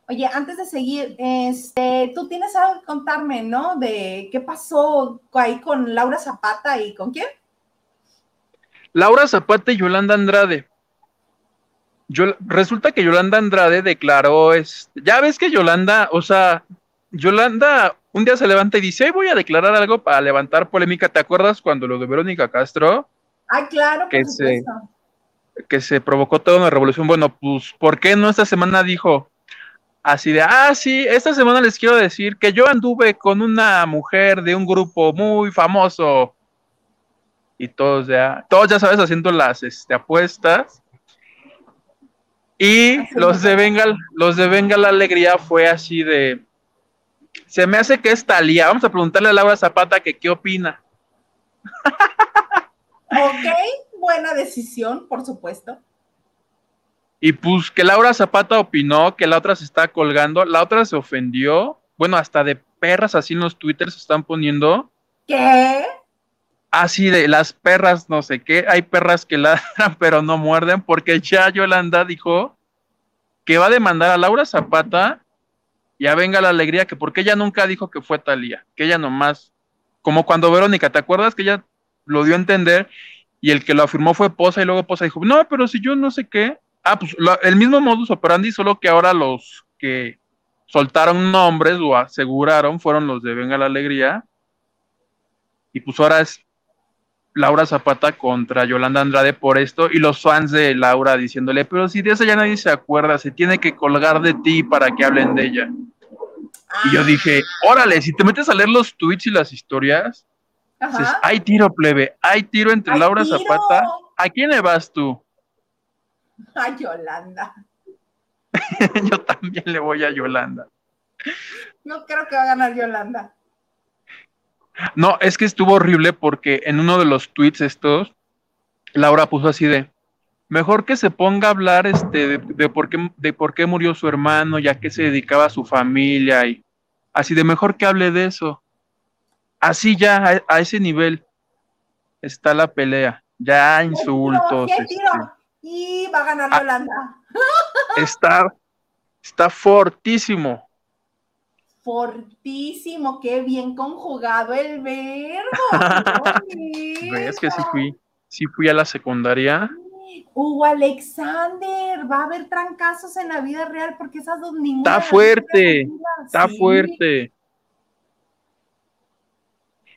[SPEAKER 1] Oye, antes de seguir, este, tú tienes algo que contarme, ¿no? De qué pasó ahí con Laura Zapata y con quién?
[SPEAKER 2] Laura Zapata y Yolanda Andrade. Yo, resulta que Yolanda Andrade declaró, es, ya ves que Yolanda, o sea, Yolanda un día se levanta y dice, voy a declarar algo para levantar polémica. ¿Te acuerdas cuando lo de Verónica Castro?
[SPEAKER 1] Ay, claro,
[SPEAKER 2] que se, que se provocó toda una revolución. Bueno, pues, ¿por qué no esta semana dijo así de, ah, sí, esta semana les quiero decir que yo anduve con una mujer de un grupo muy famoso y todos ya, todos ya sabes, haciendo las este, apuestas. Y los de Venga, los de Venga la Alegría fue así de, se me hace que es Talía. Vamos a preguntarle a Laura Zapata que qué opina.
[SPEAKER 1] Ok, buena decisión, por supuesto.
[SPEAKER 2] Y pues que Laura Zapata opinó que la otra se está colgando, la otra se ofendió. Bueno, hasta de perras así en los Twitter se están poniendo.
[SPEAKER 1] ¿Qué?
[SPEAKER 2] Así de las perras, no sé qué. Hay perras que ladran pero no muerden porque ya Yolanda dijo que va a demandar a Laura Zapata ya venga la alegría, que porque ella nunca dijo que fue Talía, que ella nomás, como cuando Verónica, ¿te acuerdas que ella lo dio a entender y el que lo afirmó fue Posa y luego Posa dijo, no, pero si yo no sé qué. Ah, pues el mismo modus operandi, solo que ahora los que soltaron nombres o aseguraron fueron los de Venga la Alegría. Y pues ahora es Laura Zapata contra Yolanda Andrade por esto y los fans de Laura diciéndole, pero si de eso ya nadie se acuerda, se tiene que colgar de ti para que hablen de ella. Y yo dije, órale, si te metes a leer los tweets y las historias, dices, hay tiro, plebe, hay tiro entre Laura Zapata. ¿A quién le vas tú?
[SPEAKER 1] A Yolanda.
[SPEAKER 2] yo también le voy a Yolanda.
[SPEAKER 1] No creo que va a ganar Yolanda.
[SPEAKER 2] No, es que estuvo horrible porque en uno de los tweets estos, Laura puso así de, mejor que se ponga a hablar este, de, por, qué, de por qué murió su hermano, ya que se dedicaba a su familia y así de mejor que hable de eso. Así ya, a, ese nivel está la pelea. Ya insultos.
[SPEAKER 1] Este. y va a ganar ah,
[SPEAKER 2] está, está fortísimo
[SPEAKER 1] fortísimo, qué bien conjugado el verbo.
[SPEAKER 2] ¿Ves que sí fui, sí fui a la secundaria?
[SPEAKER 1] Hugo Alexander, va a haber trancazos en la vida real porque esas dos niñas.
[SPEAKER 2] Está fuerte, está fuerte.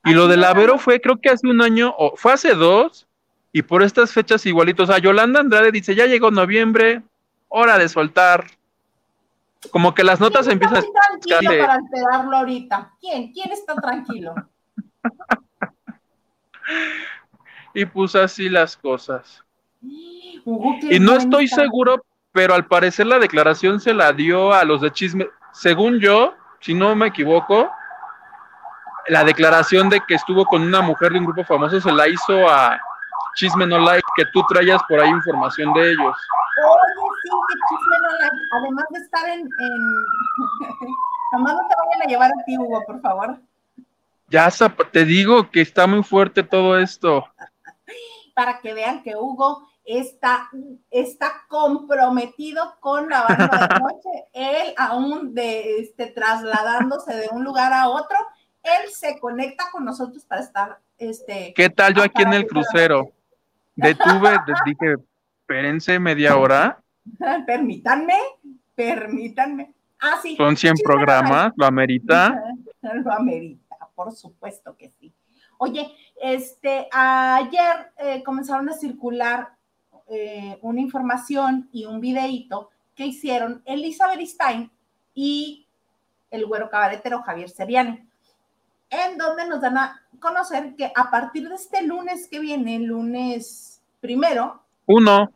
[SPEAKER 2] Y lo de la Vero fue, creo que hace un año, o fue hace dos, y por estas fechas igualitos. O sea, Yolanda Andrade dice, ya llegó noviembre, hora de soltar como que las notas empiezan
[SPEAKER 1] tranquilo para alterarlo ahorita. ¿Quién? ¿Quién está tranquilo?
[SPEAKER 2] y puse así las cosas. y no estoy seguro, pero al parecer la declaración se la dio a los de chisme. Según yo, si no me equivoco, la declaración de que estuvo con una mujer de un grupo famoso se la hizo a Chisme No Like, que tú traías por ahí información de ellos.
[SPEAKER 1] Oye, sí, que Chisme No además de estar en... en... Nomás no te vayan a llevar a ti, Hugo, por favor.
[SPEAKER 2] Ya te digo que está muy fuerte todo esto.
[SPEAKER 1] Para que vean que Hugo está, está comprometido con la banda de noche. Él aún de, este, trasladándose de un lugar a otro, él se conecta con nosotros para estar este.
[SPEAKER 2] ¿Qué tal yo aquí en el crucero? Detuve, dije, espérense media hora.
[SPEAKER 1] Permítanme, permítanme. Ah, sí.
[SPEAKER 2] Son 100 programas, ¿lo amerita?
[SPEAKER 1] Lo amerita, por supuesto que sí. Oye, este, ayer eh, comenzaron a circular eh, una información y un videíto que hicieron Elizabeth Stein y el güero cabaretero Javier Seriani, en donde nos dan a conocer que a partir de este lunes que viene, lunes primero,
[SPEAKER 2] uno,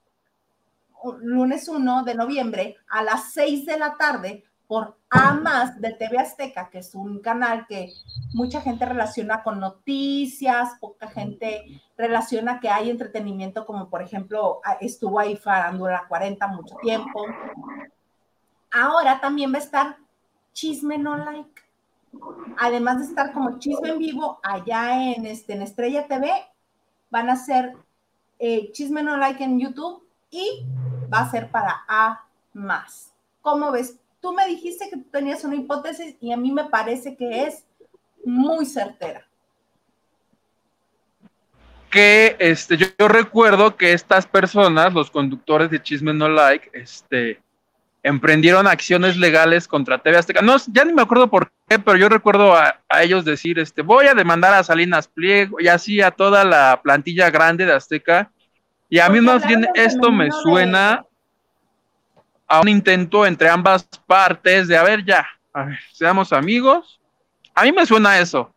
[SPEAKER 1] lunes 1 de noviembre a las 6 de la tarde por A más de TV Azteca, que es un canal que mucha gente relaciona con noticias, poca gente relaciona que hay entretenimiento, como por ejemplo estuvo ahí Farándula 40 mucho tiempo. Ahora también va a estar Chisme No Like además de estar como chisme en vivo allá en, este, en Estrella TV, van a ser eh, chisme no like en YouTube y va a ser para A más. ¿Cómo ves tú me dijiste que tú tenías una hipótesis y a mí me parece que es muy certera.
[SPEAKER 2] Que este, yo, recuerdo que estas personas, los conductores de Chisme No Like, este, emprendieron acciones legales contra TV Azteca. No, ya ni me acuerdo por qué, pero yo recuerdo a, ellos decir, este, voy a demandar a Salinas Pliego y así a toda la plantilla grande de Azteca. Y a mí más bien esto me suena a un intento entre ambas partes de, a ver, ya, seamos amigos. A mí me suena eso.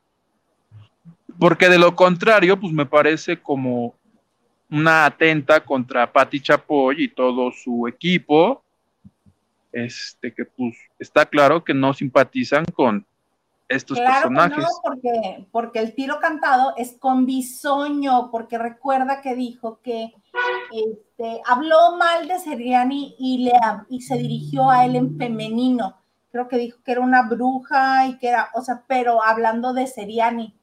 [SPEAKER 2] Porque de lo contrario, pues me parece como una atenta contra Patti Chapoy y todo su equipo, este que pues está claro que no simpatizan con estos personajes. no,
[SPEAKER 1] porque, porque el tiro cantado es con bisoño, porque recuerda que dijo que este, habló mal de Seriani y, le, y se dirigió a él en femenino. Creo que dijo que era una bruja y que era, o sea, pero hablando de Seriani,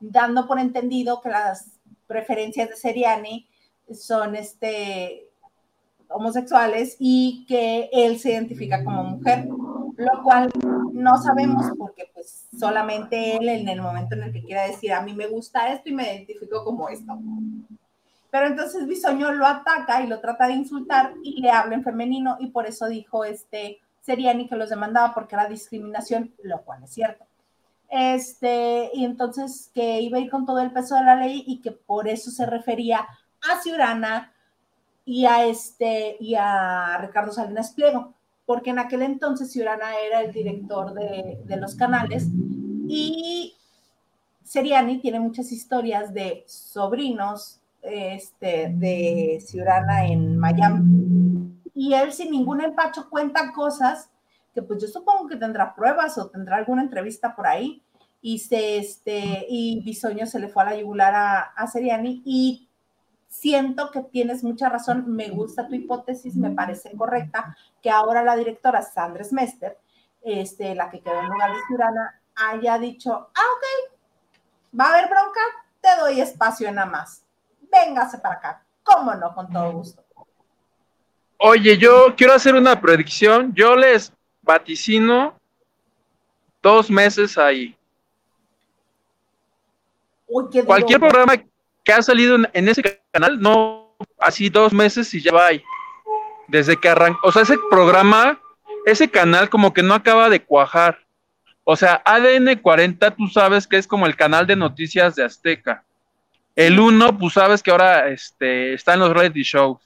[SPEAKER 1] dando por entendido que las preferencias de Seriani son este homosexuales y que él se identifica como mujer, lo cual no sabemos porque pues solamente él en el momento en el que quiera decir a mí me gusta esto y me identifico como esto. Pero entonces Bisoño lo ataca y lo trata de insultar y le habla en femenino y por eso dijo este Seriani que los demandaba porque era discriminación, lo cual es cierto. Este, y entonces que iba a ir con todo el peso de la ley y que por eso se refería a Ciurana y a este y a Ricardo Salinas Pliego, porque en aquel entonces Ciurana era el director de, de los canales y Seriani tiene muchas historias de sobrinos este, de Ciurana en Miami. Y él sin ningún empacho cuenta cosas que pues yo supongo que tendrá pruebas o tendrá alguna entrevista por ahí. Y, se, este, y Bisoño se le fue a la yugular a, a Seriani y siento que tienes mucha razón, me gusta tu hipótesis, me parece correcta, que ahora la directora Sandra Mester, este, la que quedó en lugar de Ciurana, haya dicho, ah, ok, va a haber bronca, te doy espacio nada más véngase para acá. ¿Cómo no? Con todo gusto.
[SPEAKER 2] Oye, yo quiero hacer una predicción. Yo les vaticino dos meses ahí. Cualquier programa que ha salido en, ese canal, no así dos meses y ya va ahí. Desde que arrancó, o sea, ese programa, ese canal como que no acaba de cuajar. O sea, ADN 40, tú sabes que es como el canal de noticias de Azteca. El 1, pues sabes que ahora este, está en los reality shows.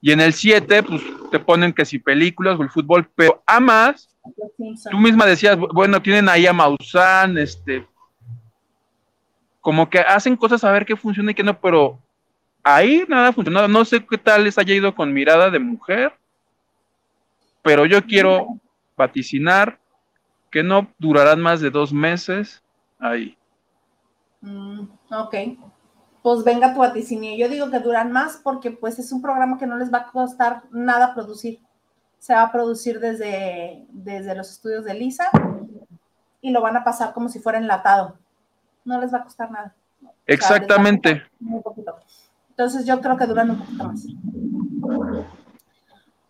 [SPEAKER 2] Y en el 7, pues te ponen que si películas o el fútbol, pero a más, tú misma decías, bueno, tienen ahí a Maussan, este, como que hacen cosas a ver qué funciona y qué no, pero ahí nada funcionado. No sé qué tal les haya ido con mirada de mujer, pero yo quiero vaticinar que no durarán más de dos meses ahí.
[SPEAKER 1] Mm, ok pues venga tu vaticinio. Yo digo que duran más porque pues es un programa que no les va a costar nada producir. Se va a producir desde, desde los estudios de Lisa y lo van a pasar como si fuera enlatado. No les va a costar nada.
[SPEAKER 2] Exactamente.
[SPEAKER 1] Entonces yo creo que duran un poquito más.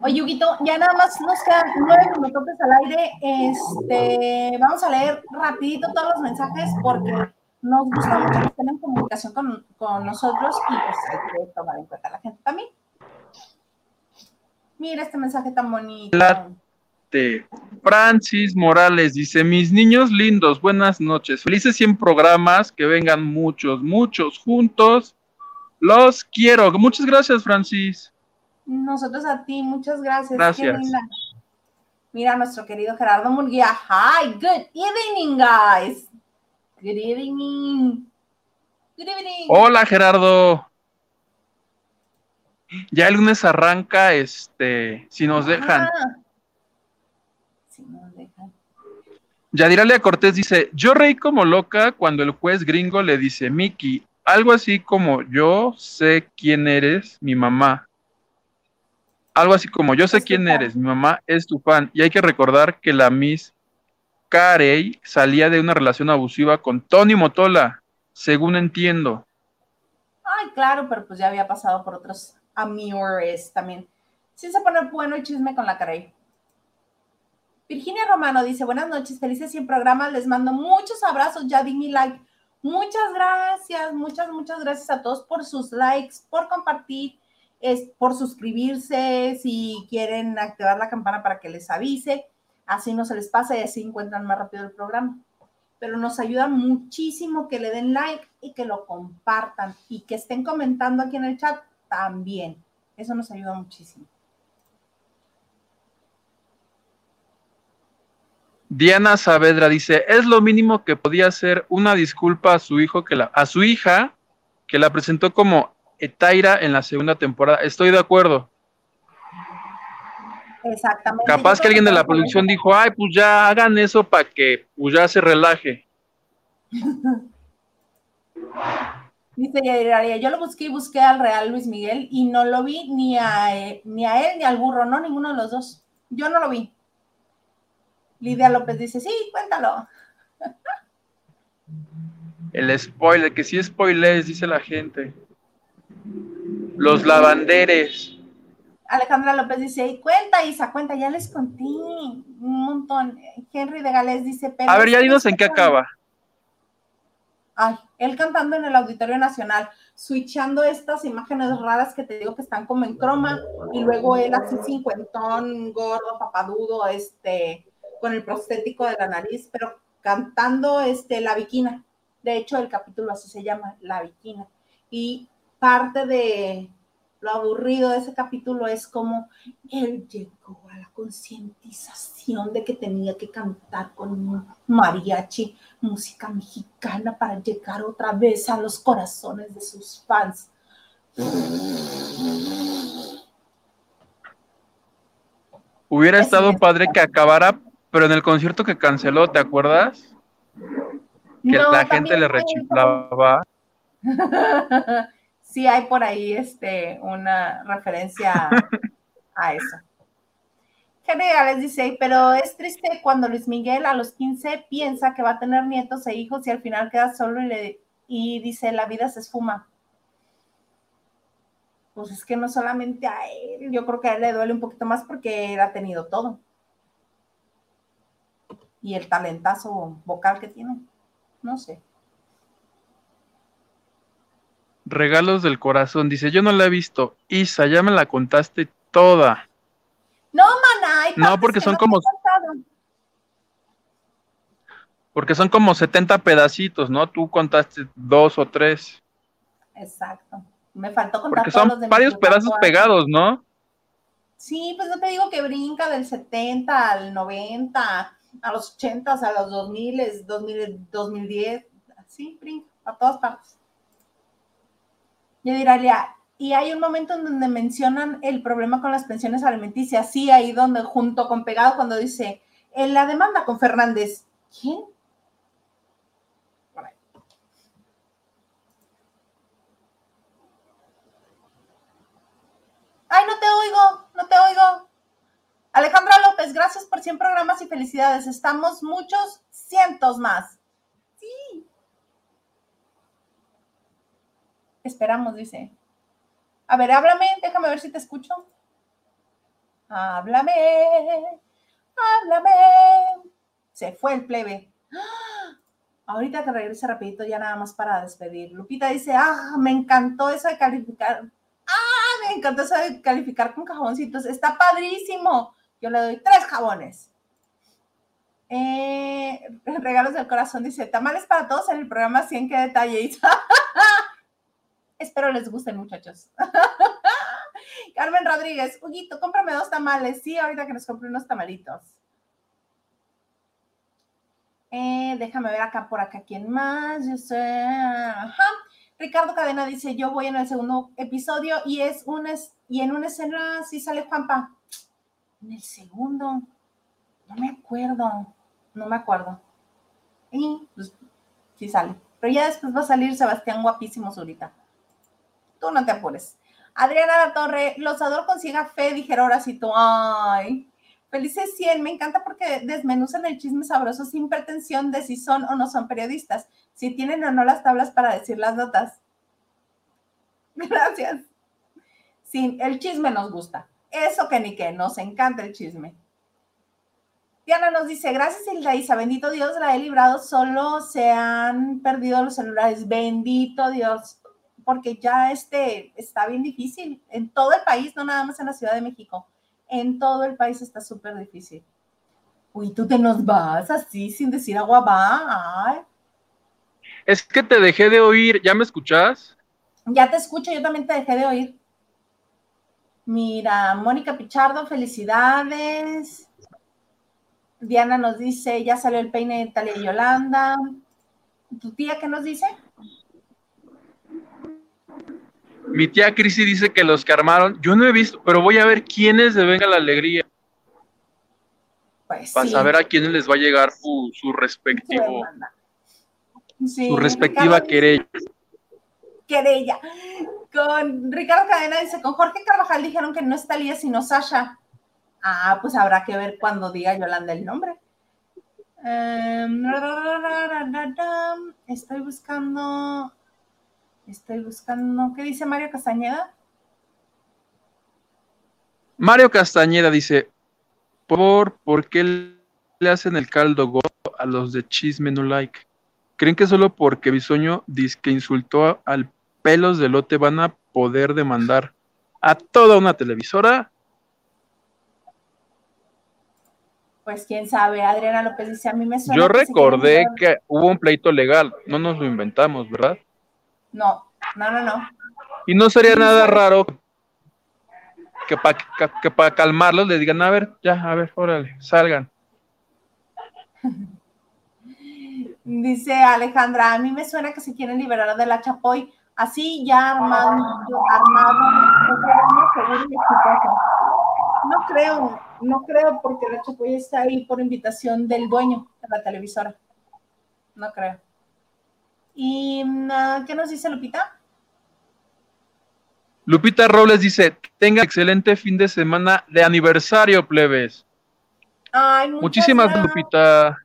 [SPEAKER 1] Oye, Huguito, ya nada más nos quedan nueve minutos al aire. Este, vamos a leer rapidito todos los mensajes porque nos gusta mucho que estén en comunicación con, con nosotros y pues hay que tomar en cuenta a la gente también. Mira este mensaje tan bonito.
[SPEAKER 2] Francis Morales dice, mis niños lindos, buenas noches, felices 100 programas, que vengan muchos, muchos juntos, los quiero. Muchas gracias, Francis.
[SPEAKER 1] Nosotros a ti, muchas gracias.
[SPEAKER 2] Gracias.
[SPEAKER 1] Mira nuestro querido Gerardo Murguía. Hi, good evening, guys. Good evening. Good evening.
[SPEAKER 2] Hola, Gerardo. Ya el lunes arranca, este, si nos dejan. Si nos dejan. Yadiralia Cortés dice, yo reí como loca cuando el juez gringo le dice, Miki, algo así como yo sé quién eres, mi mamá. Algo así como yo sé quién eres, mi mamá es tu fan. Y hay que recordar que la Miss Carey salía de una relación abusiva con Tony Motola, según entiendo.
[SPEAKER 1] Ay, claro, pero pues ya había pasado por otros amores también. Sí se pone bueno el chisme con la Carey. Virginia Romano dice, buenas noches, felices 100 programas, les mando muchos abrazos, ya di mi like. Muchas gracias, muchas, muchas gracias a todos por sus likes, por compartir, es, por suscribirse, si quieren activar la campana para que les avise, así no se les pasa y así encuentran más rápido el programa. Pero nos ayuda muchísimo que le den like y que lo compartan y que estén comentando aquí en el chat también. Eso nos ayuda muchísimo.
[SPEAKER 2] Diana Saavedra dice, es lo mínimo que podía hacer una disculpa a su hijo que la, a su hija que la presentó como Etaira en la segunda temporada. Estoy de acuerdo.
[SPEAKER 1] Exactamente.
[SPEAKER 2] Capaz que alguien de la producción dijo, ay, pues ya hagan eso para que pues ya se relaje.
[SPEAKER 1] Dice yo lo busqué y busqué al Real Luis Miguel y no lo vi ni a, eh, ni a él ni al burro, no, ninguno de los dos. Yo no lo vi. Lidia López dice, sí, cuéntalo.
[SPEAKER 2] El spoiler, que sí spoilers, dice la gente. Los lavanderes.
[SPEAKER 1] Alejandra López dice, y cuenta, Isa, cuenta, ya les conté un montón. Henry de Gales dice,
[SPEAKER 2] pero... A ver, ya dinos en qué acaba.
[SPEAKER 1] Ay, él cantando en el Auditorio Nacional, switchando estas imágenes raras que te digo que están como en croma, y luego él así cincuentón, gordo, papadudo, este, con el prostético de la nariz, pero cantando este, La Viquina. De hecho, el capítulo así se llama, La Viquina. Y parte de lo aburrido de ese capítulo es como él llegó a la concientización de que tenía que cantar con mariachi, música mexicana, para llegar otra vez a los corazones de sus fans.
[SPEAKER 2] Hubiera estado padre que acabara pero en el concierto que canceló, ¿te acuerdas? Que la gente le rechiflaba.
[SPEAKER 1] sí, hay por ahí este, una referencia a eso. les dice, pero es triste cuando Luis Miguel a los 15 piensa que va a tener nietos e hijos y al final queda solo y, le, y dice, la vida se esfuma. Pues es que no solamente a él, yo creo que a él le duele un poquito más porque él ha tenido todo y el talentazo vocal que tiene. No sé.
[SPEAKER 2] Regalos del corazón. Dice, yo no la he visto. Isa, ya me la contaste toda.
[SPEAKER 1] No, maná.
[SPEAKER 2] No, porque son como... Porque son como 70 pedacitos, ¿no? Tú contaste dos o tres.
[SPEAKER 1] Exacto. Me faltó contar
[SPEAKER 2] Porque son varios pedazos pegados, ¿no?
[SPEAKER 1] Sí, pues no te digo que brinca del 70 al 90 a los 80, a los 2000, 2000 2010, así, a todas partes. Yo diría, y hay un momento en donde mencionan el problema con las pensiones alimenticias, sí, ahí donde junto con Pegado cuando dice, en la demanda con Fernández, ¿quién? Ay, no te oigo, no te oigo. Alejandra López, gracias por 100 programas y felicidades. Estamos muchos cientos más. Sí. Esperamos, dice. A ver, háblame, déjame ver si te escucho. Háblame, háblame. Se fue el plebe. Ahorita que regrese rapidito, ya nada más para despedir. Lupita dice, ah, me encantó eso de calificar. Ah, me encantó eso de calificar con cajoncitos. Está padrísimo. Yo le doy tres jabones. Eh, regalos del corazón dice, tamales para todos en el programa 100, qué detalle. Espero les gusten, muchachos. Carmen Rodríguez, Huguito, cómprame dos tamales. Sí, ahorita que nos compre unos tamalitos. Eh, déjame ver acá por acá quién más. Yo sé. Ricardo Cadena dice: Yo voy en el segundo episodio y es un y en una escena sí sale Juanpa. En el segundo, no me acuerdo, no me acuerdo. Y pues sí sale. Pero ya después va a salir Sebastián guapísimo ahorita. Tú no te apures. Adriana La Torre, los adoro consiga fe, dijera ahora sí tú. Ay, felices 100, me encanta porque desmenuzan el chisme sabroso sin pretensión de si son o no son periodistas, si tienen o no las tablas para decir las notas. Gracias. Sí, el chisme nos gusta. Eso que ni que, nos encanta el chisme. Diana nos dice, gracias Hilda Isa, bendito Dios, la he librado, solo se han perdido los celulares, bendito Dios, porque ya este está bien difícil en todo el país, no nada más en la Ciudad de México, en todo el país está súper difícil. Uy, tú te nos vas así sin decir agua va. Ay.
[SPEAKER 2] Es que te dejé de oír, ¿ya me escuchas?
[SPEAKER 1] Ya te escucho, yo también te dejé de oír. Mira, Mónica Pichardo, felicidades. Diana nos dice, ya salió el peine de Talia y Yolanda. ¿Tu tía qué nos dice?
[SPEAKER 2] Mi tía Crisi dice que los que armaron, yo no he visto, pero voy a ver quiénes de Venga la Alegría. Pues para saber a quiénes les va a llegar su, respectivo, su respectiva querella.
[SPEAKER 1] Querella. Con Ricardo Cadena dice, con Jorge Carvajal dijeron que no es Talía sino Sasha. Ah, pues habrá que ver cuando diga Yolanda el nombre. Em, estoy buscando. Estoy buscando. ¿Qué dice Mario Castañeda?
[SPEAKER 2] Mario Castañeda dice: ¿Por, ¿por qué le hacen el caldo go a los de Chisme No Like? ¿Creen que solo porque Bisoño dice que insultó al pelos de lote van a poder demandar a toda una televisora?
[SPEAKER 1] pues quién sabe, Adriana López dice, a mí me suena...
[SPEAKER 2] Yo recordé que, hubo un pleito legal, no nos lo inventamos, ¿verdad?
[SPEAKER 1] No, no, no, no.
[SPEAKER 2] Y no sería nada raro que para que, para calmarlos le digan, a ver, ya, a ver, órale, salgan.
[SPEAKER 1] Dice Alejandra, a mí me suena que se quieren liberar de la Chapoy, así ya armado, armado, seguro y no creo, no creo porque la Chapoy está ahí por invitación del dueño de la televisora. No creo. ¿Y mm, qué nos dice Lupita?
[SPEAKER 2] Lupita Robles dice, tenga excelente fin de semana de aniversario, plebes.
[SPEAKER 1] Ay,
[SPEAKER 2] Muchísimas gracias. Lupita.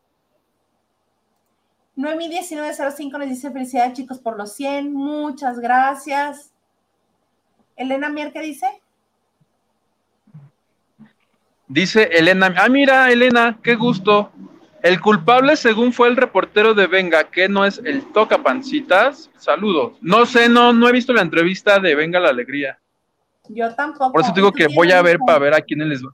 [SPEAKER 1] Noemi 1905 nos dice felicidades chicos por los 100, muchas gracias. Elena Mier, ¿qué dice?
[SPEAKER 2] Dice Elena, ah, mira, Elena, qué gusto. El culpable, según fue el reportero de Venga, que no es el toca pancitas. Saludos. No sé, no, no he visto la entrevista de Venga la Alegría.
[SPEAKER 1] Yo tampoco.
[SPEAKER 2] Por eso digo que voy a ver para ver a quiénes les va.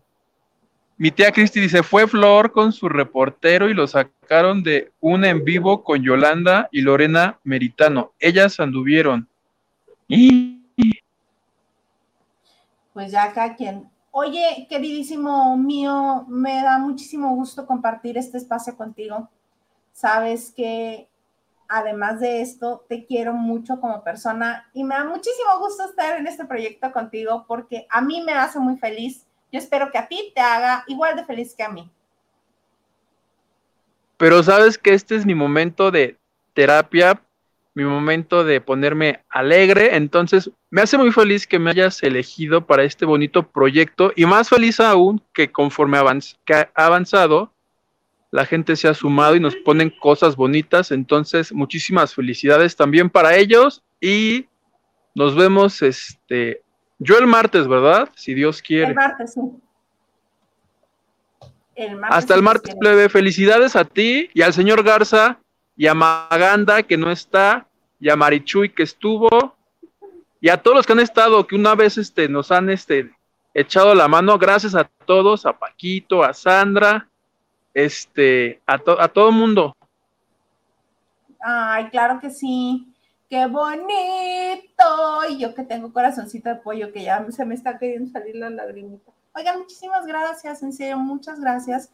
[SPEAKER 2] Mi tía Cristi dice, fue Flor con su reportero y lo sacaron de un en vivo con Yolanda y Lorena Meritano. Ellas anduvieron.
[SPEAKER 1] Pues ya acá quien Oye, queridísimo mío, me da muchísimo gusto compartir este espacio contigo. Sabes que además de esto, te quiero mucho como persona y me da muchísimo gusto estar en este proyecto contigo porque a mí me hace muy feliz. Yo espero que a ti te haga igual de feliz que a mí.
[SPEAKER 2] Pero sabes que este es mi momento de terapia mi momento de ponerme alegre. Entonces, me hace muy feliz que me hayas elegido para este bonito proyecto y más feliz aún que conforme que ha avanzado, la gente se ha sumado y nos ponen cosas bonitas. Entonces, muchísimas felicidades también para ellos y nos vemos este yo el martes, ¿verdad? Si Dios quiere.
[SPEAKER 1] El martes, sí.
[SPEAKER 2] Hasta el martes, plebe. Felicidades a ti y al señor Garza y a Maganda, que no está, y a Marichuy, que estuvo, y a todos los que han estado, que una vez este, nos han este, echado la mano. Gracias a todos, a Paquito, a Sandra, este, a, a todo el mundo.
[SPEAKER 1] Ay, claro que sí. Qué bonito. Y yo que tengo corazoncito de pollo, que ya se me está queriendo salir la lagrimita. Oigan, muchísimas gracias, en serio, muchas gracias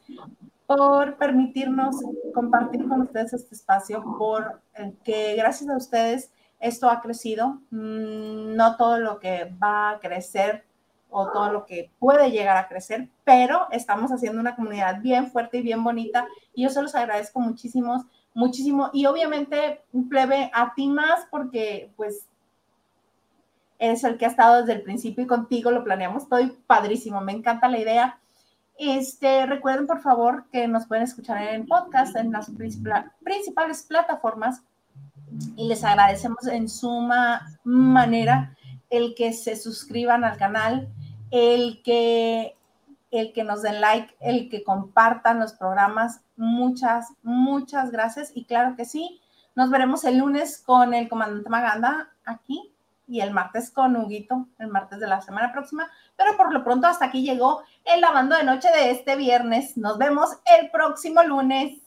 [SPEAKER 1] por permitirnos compartir con ustedes este espacio, por que gracias a ustedes esto ha crecido. Mm, no todo lo que va a crecer o todo lo que puede llegar a crecer, pero estamos haciendo una comunidad bien fuerte y bien bonita y yo se los agradezco muchísimo, muchísimo. Y obviamente plebe a ti más porque pues eres el que ha estado desde el principio y contigo lo planeamos, estoy padrísimo, me encanta la idea. Este, recuerden por favor que nos pueden escuchar en podcast en las principales plataformas y les agradecemos en suma manera el que se suscriban al canal, el que el que nos den like, el que compartan los programas. Muchas, muchas gracias. Y claro que sí, nos veremos el lunes con el comandante Maganda aquí y el martes con Huguito, el martes de la semana próxima. Pero por lo pronto hasta aquí llegó el lavando de noche de este viernes. Nos vemos el próximo lunes.